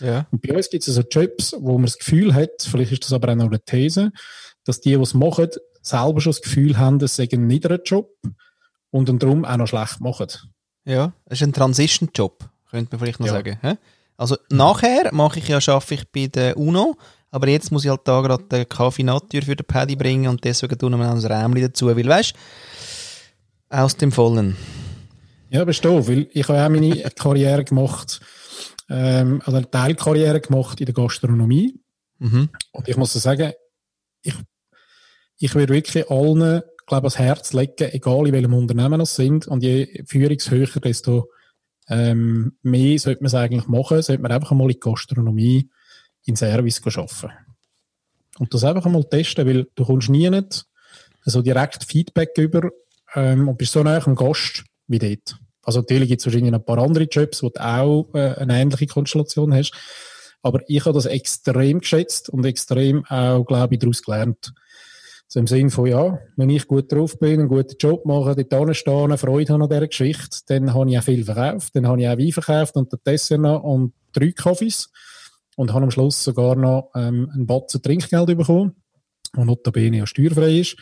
Ja. Und bei uns gibt es also Jobs, wo man das Gefühl hat, vielleicht ist das aber auch noch eine These, dass die, die es machen, selber schon das Gefühl haben, es sei ein niederer Job und dann darum auch noch schlecht machen. Ja. Das ist ein Transition-Job, könnte man vielleicht noch Ja. sagen. Also nachher mache ich ja, schaffe ich bei der UNO, aber jetzt muss ich halt da gerade den Kaffee Natur für den Paddy bringen und deswegen tun wir noch ein Rämli dazu, weil weißt aus dem Vollen. Ja, doof, weil ich habe auch meine Karriere gemacht, ähm, oder eine Teilkarriere gemacht in der Gastronomie. Mhm. Und ich muss sagen, ich, ich würde wirklich allen, glaube ich, ans Herz legen, egal in welchem Unternehmen das sind. Und je führungshöher, desto ähm, mehr sollte man es eigentlich machen. Sollte man einfach einmal in die Gastronomie, in Service arbeiten. Und das einfach einmal testen, weil du kommst nie nicht so direkt Feedback über ähm, und bist so nah am Gast wie dort. Also natürlich gibt es wahrscheinlich ein paar andere Jobs, wo du auch äh, eine ähnliche Konstellation hast. Aber ich habe das extrem geschätzt und extrem auch, glaube ich, daraus gelernt. So im Sinne von, ja, wenn ich gut drauf bin, einen guten Job mache, dort stehen, Freude habe an dieser Geschichte, dann habe ich auch viel verkauft. Dann habe ich auch Wein verkauft und den Dessert noch und drei Kaffees. Und habe am Schluss sogar noch ähm, einen Batzen Trinkgeld bekommen, der notabene ja steuerfrei ist.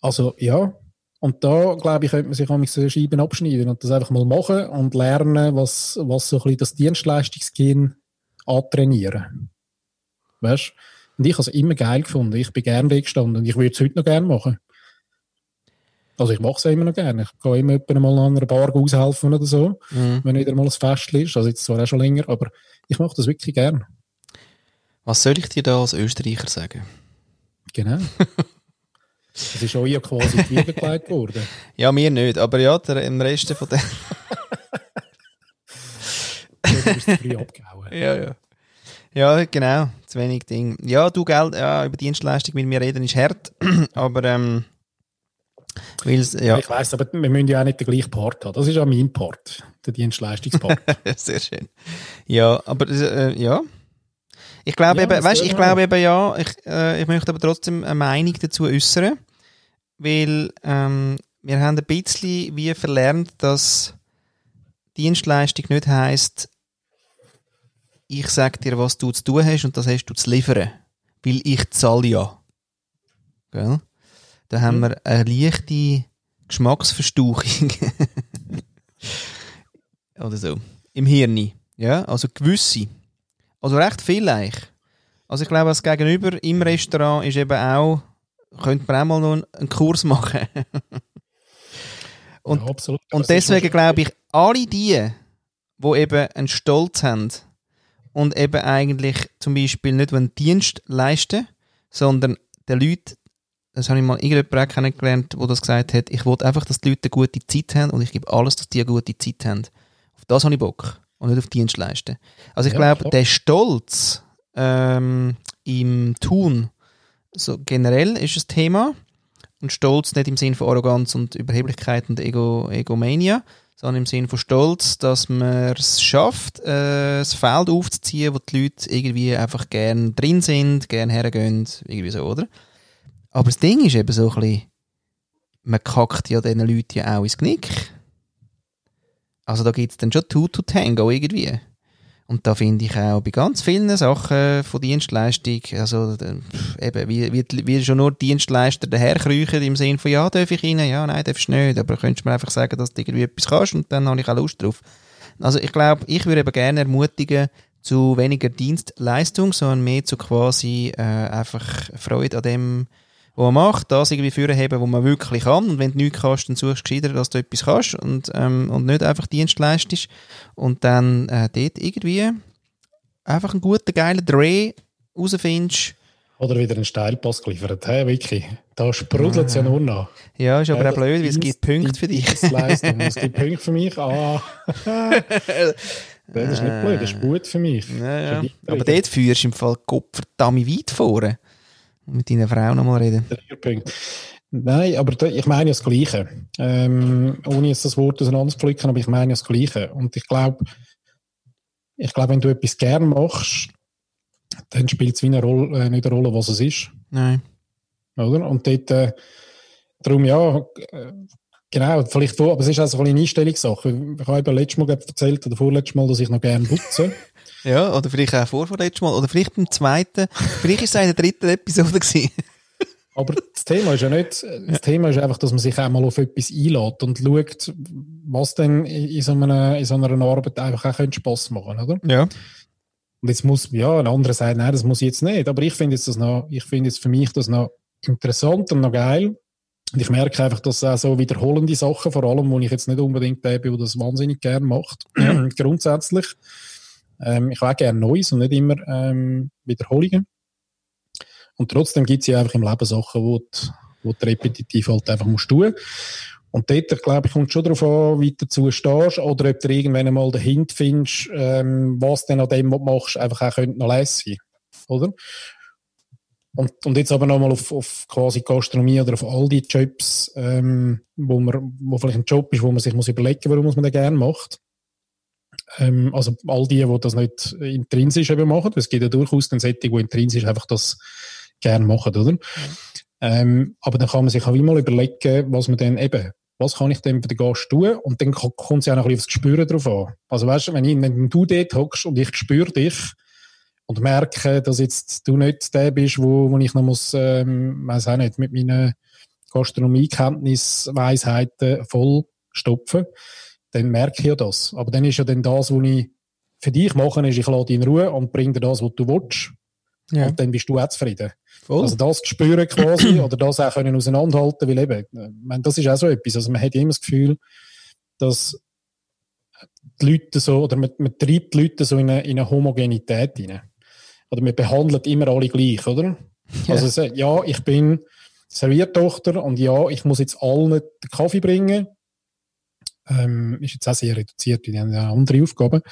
Also, ja. Und da, glaube ich, könnte man sich auch so Scheiben abschneiden und das einfach mal machen und lernen, was, was so ein bisschen das Dienstleistungsgehen antrainieren. Weißt Und ich habe es immer geil gefunden. Ich bin gerne weggestanden und ich würde es heute noch gerne machen. Also ich mache es immer noch gerne. Ich gehe immer mal an einer Bar aushelfen oder so, Mhm. wenn wieder mal ein Fest ist. Also jetzt zwar auch schon länger, aber ich mache das wirklich gerne. Was soll ich dir da als Österreicher sagen? Genau. Es ist euch ja quasi die gelegt worden. Ja, mir nicht, aber ja, der, im Rest von der. Du bist früh abgehauen. ja, ja. Ja, genau, zu wenig Ding. Ja, du, Geld, ja, über Dienstleistung mit mir reden ist hart, aber, ähm, ja, Ich weiss, aber wir müssen ja auch nicht den gleichen Part haben. Das ist ja mein Part, der Dienstleistungspart. sehr schön. Ja, aber, äh, ja. Ich glaube Ja, eben, weißt, ich glaube eben, ja, ich, äh, ich möchte aber trotzdem eine Meinung dazu äußern, weil, ähm, wir haben ein bisschen wie verlernt, dass Dienstleistung nicht heisst, ich sag dir, was du zu tun hast und das hast du zu liefern. Weil ich zahle ja. Gell? Da haben wir eine leichte Geschmacksverstauchung. Oder so. Im Hirn. Ja, also gewisse. Also recht viel eigentlich. Also ich glaube, das Gegenüber im Restaurant ist eben auch, könnte man auch mal noch einen Kurs machen. Und- ja, absolut. Und deswegen glaube ich, alle die, die eben einen Stolz haben und eben eigentlich zum Beispiel nicht einen Dienst leisten, sondern den Leuten, das habe ich mal irgendjemand kennengelernt, der das gesagt hat, ich will einfach, dass die Leute eine gute Zeit haben und ich gebe alles, dass die eine gute Zeit haben. Auf das habe ich Bock und nicht auf Dienst leisten. Also ich Ja, glaube, der Stolz ähm, im Tun, so generell ist ein Thema und Stolz nicht im Sinn von Arroganz und Überheblichkeit und Ego, Egomania, sondern im Sinn von Stolz, dass man es schafft, äh, das Feld aufzuziehen, wo die Leute irgendwie einfach gern drin sind, gern hergehen, irgendwie so, oder? Aber das Ding ist eben so ein bisschen, man kackt ja diesen Leuten ja auch ins Knick. Also da gibt es dann schon Two to Tango irgendwie. Und da finde ich auch bei ganz vielen Sachen von Dienstleistung, also äh, eben, wie, wie, wie schon nur Dienstleister daherkriechen im Sinne von, ja, darf ich rein, ja, nein, darfst du nicht, aber könntest du mir einfach sagen, dass du irgendwie etwas kannst? Und dann habe ich auch Lust drauf. Also ich glaube, ich würde eben gerne ermutigen zu weniger Dienstleistung, sondern mehr zu quasi äh, einfach Freude an dem, was man macht, das irgendwie vorheben, wo man wirklich kann. Und wenn du nichts kannst, dann suchst du gescheiter, dass du etwas kannst und, ähm, und nicht einfach Dienst leistest. Und dann äh, dort irgendwie einfach einen guten, geilen Dreh rausfindest. Oder wieder einen Steilpass geliefert. Hey, Vicky, da sprudelt es ja nur noch. Ja, ist aber auch blöd, weil es gibt Punkte für dich. Es gibt Punkte für mich. Ah. das ist nicht blöd, das ist gut für mich. Ja, ja. Aber dort führst du im Fall Gott verdammt weit vorne. Mit deiner Frau nochmal reden. Nein, aber da, ich meine ja das Gleiche. Ähm, ohne jetzt das Wort auseinanderzupflücken, aber ich meine ja das Gleiche. Und ich glaube, ich glaube, wenn du etwas gern machst, dann spielt es wie eine Rolle, äh, nicht eine Rolle, was es ist. Nein. Oder? Und dort, äh, darum ja, äh, genau, vielleicht, aber es ist auch so eine Einstellungssache. Ich habe eben letztes Mal erzählt, oder vorletztes Mal, dass ich noch gerne putze. Ja, oder vielleicht auch vor vom letzten Mal. Oder vielleicht beim zweiten. vielleicht ist es in der dritten Episode gewesen. Aber das Thema ist ja nicht, das Thema ist einfach, dass man sich auch mal auf etwas einlädt und schaut, was denn in so einer, in so einer Arbeit einfach auch Spass machen, oder? Ja. Und jetzt muss, ja, ein anderer sagt, nein, das muss ich jetzt nicht. Aber ich finde jetzt das noch, ich finde jetzt für mich das noch interessant und noch geil. Und ich merke einfach, dass auch so wiederholende Sachen, vor allem, wo ich jetzt nicht unbedingt der bin, der das wahnsinnig gern macht, grundsätzlich. Ähm, ich will gerne Neues und nicht immer ähm, Wiederholungen. Und trotzdem gibt es ja einfach im Leben Sachen, wo du, wo du repetitiv halt einfach musst tun. Und dort, glaube ich, kommt schon darauf an, wie du dazu stehst oder ob du irgendwann einmal den Hint findest, ähm, was denn an dem, was du machst, einfach auch noch lässig oder? Und, und jetzt aber nochmal auf, auf quasi Gastronomie oder auf all die Jobs, ähm, wo, man, wo vielleicht ein Job ist, wo man sich muss überlegen warum man den gerne macht. Ähm, also all die, die das nicht intrinsisch eben machen. Es gibt ja durchaus den Setting, die intrinsisch einfach das gerne machen, oder? Ähm, aber dann kann man sich auch immer überlegen, was man dann eben, was kann ich denn für den Gast tun? Und dann ko- kommt es ja auch ein bisschen aufs Gespür drauf an. Also weißt du, wenn, ich, wenn du dort hockst und ich spüre dich und merke, dass jetzt du nicht der bist, wo, wo ich noch muss, ähm, weiß auch nicht, mit meinen Gastronomiekenntnis, Weisheiten voll stopfen, dann merke ich ja das. Aber dann ist ja dann das, was ich für dich mache, ist, ich lade dich in Ruhe und bringe dir das, was du willst. Ja. Und dann bist du auch zufrieden. Voll. Also das zu spüren quasi, oder das auch können auseinanderhalten, weil eben, ich meine, das ist auch so etwas. Also man hat immer das Gefühl, dass die Leute so, oder man, man treibt die Leute so in eine, in eine Homogenität hinein. Oder man behandelt immer alle gleich, oder? Ja. Also so, ja, ich bin Serviertochter und ja, ich muss jetzt allen den Kaffee bringen. Ähm, ist jetzt auch sehr reduziert, die haben ja andere Aufgaben.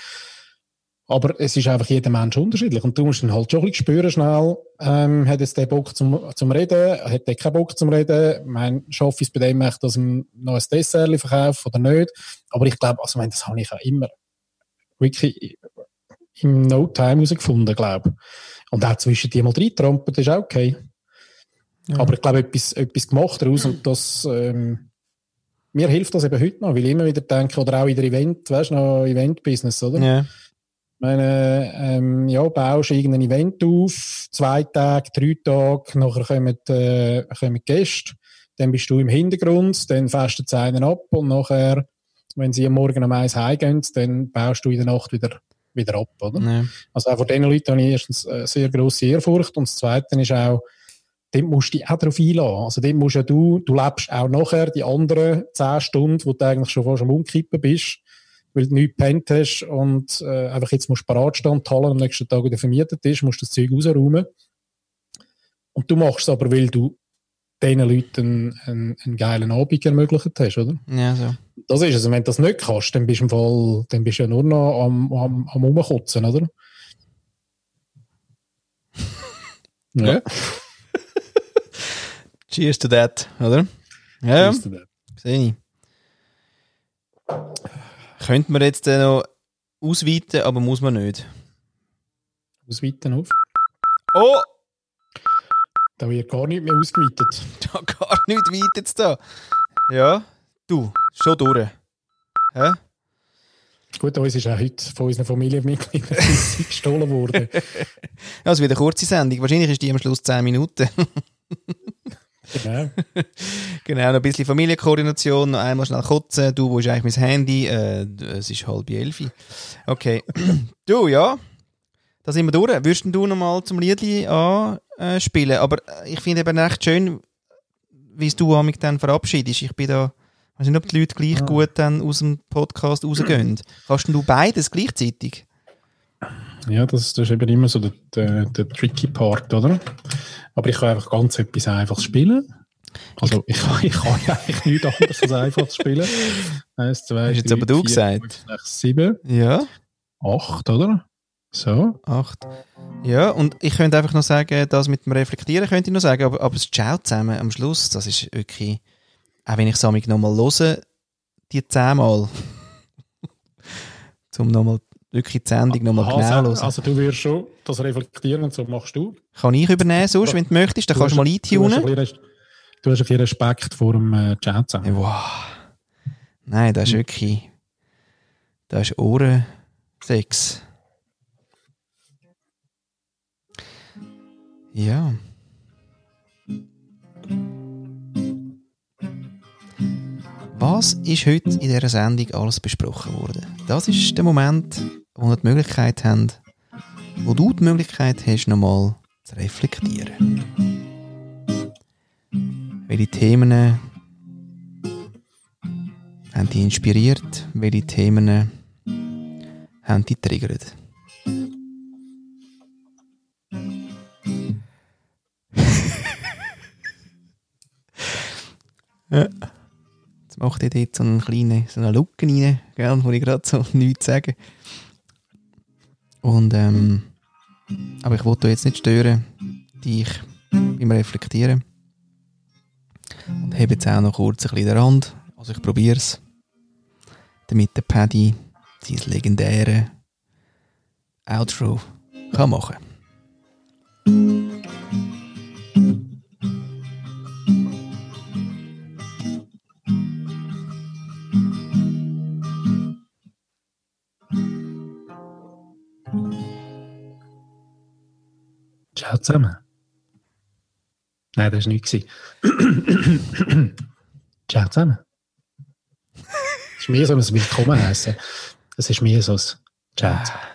Aber es ist einfach jeder Mensch unterschiedlich. Und du musst dann halt schon ein bisschen spüren schnell, ähm, hat jetzt der Bock zum, zum Reden, hat der keinen Bock zum Reden, mein schaffe ich es bei dem echt, dass ich noch ein Dessert verkaufe oder nicht. Aber ich glaube, also, ich meine, das habe ich auch immer wirklich im No Time herausgefunden, glaube Und auch zwischen die mal reintrampelt, ist auch okay. Ja. Aber ich glaube, etwas, etwas gemacht daraus und das, ähm, mir hilft das eben heute noch, weil ich immer wieder denke, oder auch in der Event, weißt du, noch Event-Business, oder? ja. Ich meine, ähm, ja, baust irgendein Event auf, zwei Tage, drei Tage, nachher kommen, äh, kommen Gäste, dann bist du im Hintergrund, dann festet es einen ab und nachher, wenn sie am Morgen um eins heimgehen, dann baust du in der Nacht wieder, wieder ab, oder? ja. Also auch vor diesen Leuten habe ich erstens eine sehr grosse Ehrfurcht und das Zweite ist auch, dort musst du dich auch darauf einlassen. Also dort musst ja du, du lebst auch nachher die anderen zehn Stunden, wo du eigentlich schon fast am Umkippen bist, weil du nichts gepennt hast und äh, einfach jetzt musst du parat stehen und die Halle am nächsten Tag wieder vermietet ist, musst das Zeug rausräumen. Und du machst es aber, weil du diesen Leuten einen, einen, einen geilen Abend ermöglicht hast, oder? ja, so. Das ist es. Und wenn du das nicht kannst, dann bist du im Fall, dann bist du ja nur noch am, am, am Rumkotzen, oder? Ja. Cheers to that, oder? Ja, Siehst du das? sehe ich. Könnte man jetzt äh, noch ausweiten, aber muss man nicht. Ausweiten auf. Oh! Da wird gar nicht mehr ausgeweitet. Da gar nicht weit jetzt da. Ja, du, schon durch. Hä? Gut, uns ist auch heute von unseren Familienmitgliedern gestohlen worden. Ja, es wird eine kurze Sendung. Wahrscheinlich ist die am Schluss 10 Minuten. Genau. genau, noch ein bisschen Familienkoordination, noch einmal schnell kotzen. Du, wo ist eigentlich mein Handy? Äh, es ist halb elf. Okay. du, ja. Da sind wir durch. Würdest du noch mal zum Liedli anspielen? Aber äh, ich finde eben echt schön, wie du mich dann verabschiedest. Ich bin da, ich weiß nicht, ob die Leute gleich Ah. gut dann aus dem Podcast rausgehen. Kannst du beides gleichzeitig? Ja, das, das ist eben immer so der, der, der tricky Part, oder? Aber ich kann einfach ganz etwas Einfaches spielen. Also ich, kann- ich kann ja eigentlich nichts anderes als Einfaches spielen. Eins, zwei, Hast jetzt drei, aber du vier, gesagt. fünf, sechs, sieben, Ja. acht, oder? So. Acht. Ja, und ich könnte einfach noch sagen, das mit dem Reflektieren könnte ich noch sagen, aber, aber das Ciao zusammen am Schluss, das ist wirklich, auch wenn ich es nochmal höre, die zehnmal. Zum nochmal wirklich die Sendung nochmal genau hören. also du wirst schon das reflektieren und so machst du. Kann ich übernehmen, sonst, wenn du möchtest, dann kannst du mal Du hast, ein eintunen. bisschen, du hast ein bisschen Respekt vor dem äh, Chat. Wow. Nein, das ist wirklich, das ist Ohrensex. Ja. Was ist heute in dieser Sendung alles besprochen worden? Das ist der Moment, wir die Möglichkeit haben, wo du die Möglichkeit hast, nochmal zu reflektieren. Welche Themen haben dich inspiriert? Welche Themen haben dich triggert? Jetzt macht ihr dort so einen kleinen, so eine rein, gell, wo ich gerade so nichts sage. Und, ähm, aber ich wollte jetzt nicht stören, dich beim Reflektieren. Und habe jetzt auch noch kurz ein bisschen den Rand. Also ich probiere es. Damit der Paddy sein legendäre Outro kann machen Zusammen. Nein, das war nichts. Ciao zusammen. Es ist mehr so ein Willkommen heißen. Es ist mehr so ein Ciao zusammen.